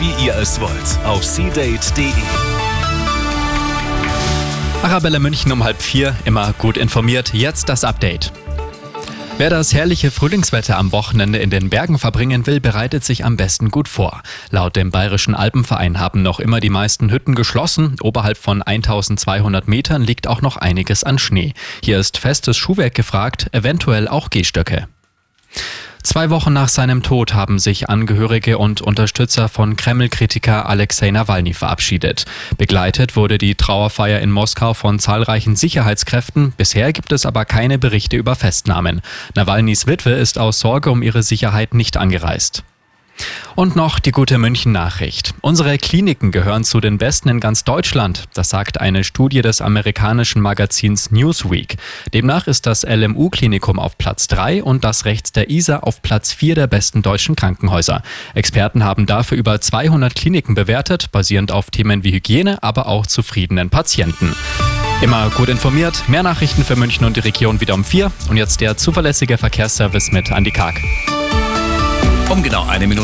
Wie ihr es wollt, auf seadate.de. Arabella München um halb vier, immer gut informiert. Jetzt das Update. Wer das herrliche Frühlingswetter am Wochenende in den Bergen verbringen will, bereitet sich am besten gut vor. Laut dem Bayerischen Alpenverein haben noch immer die meisten Hütten geschlossen. Oberhalb von 1200 Metern liegt auch noch einiges an Schnee. Hier ist festes Schuhwerk gefragt, eventuell auch Gehstöcke. Zwei Wochen nach seinem Tod haben sich Angehörige und Unterstützer von Kreml-Kritiker Alexei Nawalny verabschiedet. Begleitet wurde die Trauerfeier in Moskau von zahlreichen Sicherheitskräften. Bisher gibt es aber keine Berichte über Festnahmen. Nawalnys Witwe ist aus Sorge um ihre Sicherheit nicht angereist. Und noch die gute München-Nachricht. Unsere Kliniken gehören zu den besten in ganz Deutschland. Das sagt eine Studie des amerikanischen Magazins Newsweek. Demnach ist das LMU-Klinikum auf Platz 3 und das rechts der ISA auf Platz 4 der besten deutschen Krankenhäuser. Experten haben dafür über 200 Kliniken bewertet, basierend auf Themen wie Hygiene, aber auch zufriedenen Patienten. Immer gut informiert. Mehr Nachrichten für München und die Region wieder um 4. Und jetzt der zuverlässige Verkehrsservice mit Andy Karg. Um genau eine Minute